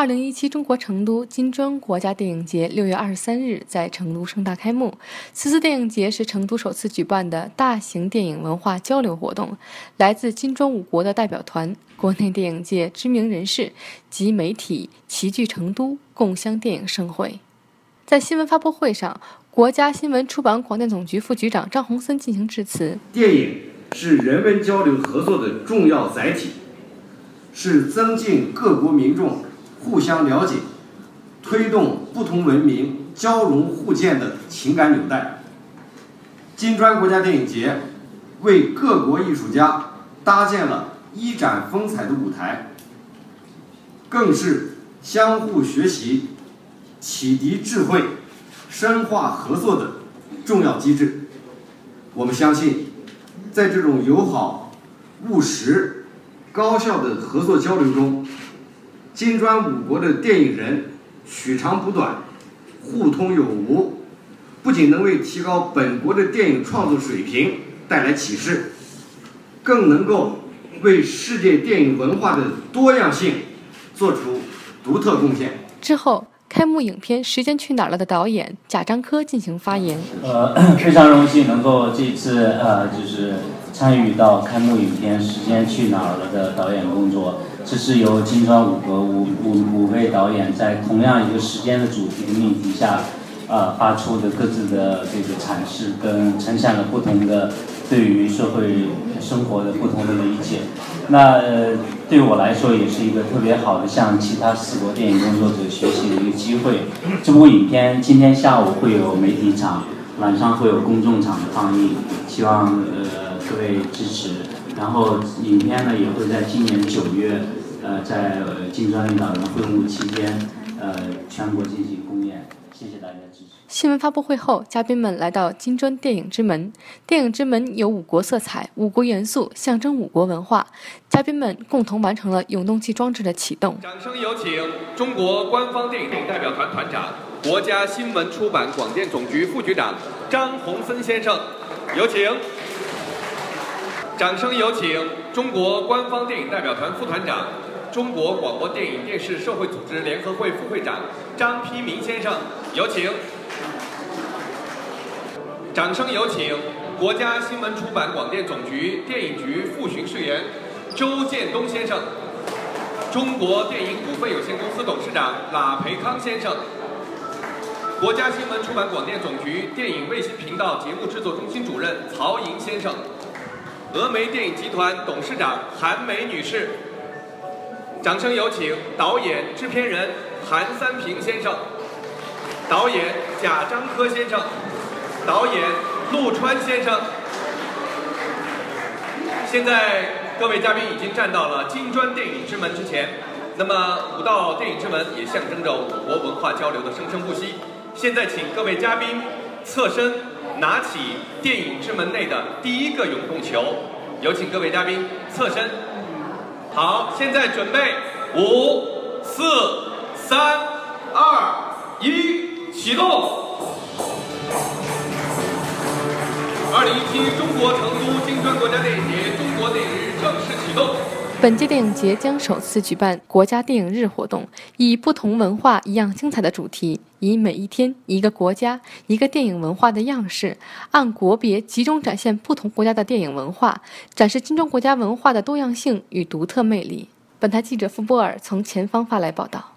二零一七中国成都金砖国家电影节六月二十三日在成都盛大开幕。此次电影节是成都首次举办的大型电影文化交流活动，来自金砖五国的代表团、国内电影界知名人士及媒体齐聚成都，共襄电影盛会。在新闻发布会上，国家新闻出版广电总局副局长张宏森进行致辞。电影是人文交流合作的重要载体，是增进各国民众。互相了解，推动不同文明交融互鉴的情感纽带。金砖国家电影节为各国艺术家搭建了一展风采的舞台，更是相互学习、启迪智慧、深化合作的重要机制。我们相信，在这种友好、务实、高效的合作交流中。金砖五国的电影人取长补短，互通有无，不仅能为提高本国的电影创作水平带来启示，更能够为世界电影文化的多样性做出独特贡献。之后，开幕影片《时间去哪儿了》的导演贾樟柯进行发言。呃，非常荣幸能够这次呃，就是参与到开幕影片《时间去哪儿了》的导演工作。这是由金砖五国五五五位导演在同样一个时间的主题命题下，呃，发出的各自的这个阐释，跟呈现了不同的对于社会生活的不同的理解。那对我来说也是一个特别好的向其他四国电影工作者学习的一个机会。这部影片今天下午会有媒体场，晚上会有公众场的放映，希望呃各位支持。然后影片呢也会在今年九月，呃，在金砖领导人会晤期间，呃，全国进行公演。谢谢大家支持。新闻发布会后，嘉宾们来到金砖电影之门。电影之门有五国色彩、五国元素，象征五国文化。嘉宾们共同完成了永动机装置的启动。掌声有请中国官方电影代表团团长、国家新闻出版广电总局副局长张宏森先生，有请。掌声有请中国官方电影代表团副团长、中国广播电影电视社会组织联合会副会长张丕民先生，有请。掌声有请国家新闻出版广电总局电影局副巡视员周建东先生，中国电影股份有限公司董事长拉培康先生，国家新闻出版广电总局电影卫星频道节目制作中心主任曹莹先生。峨眉电影集团董事长韩梅女士，掌声有请导演、制片人韩三平先生，导演贾樟柯先生，导演陆川先生。现在各位嘉宾已经站到了金砖电影之门之前，那么五道电影之门也象征着五国文化交流的生生不息。现在请各位嘉宾侧身。拿起电影之门内的第一个永动球，有请各位嘉宾侧身。好，现在准备，五、四、三、二、一，启动。二零一七中国成都金砖国家电影节中国电影日正式启动。本届电影节将首次举办国家电影日活动，以“不同文化一样精彩”的主题，以每一天一个国家、一个电影文化的样式，按国别集中展现不同国家的电影文化，展示金砖国家文化的多样性与独特魅力。本台记者傅波尔从前方发来报道。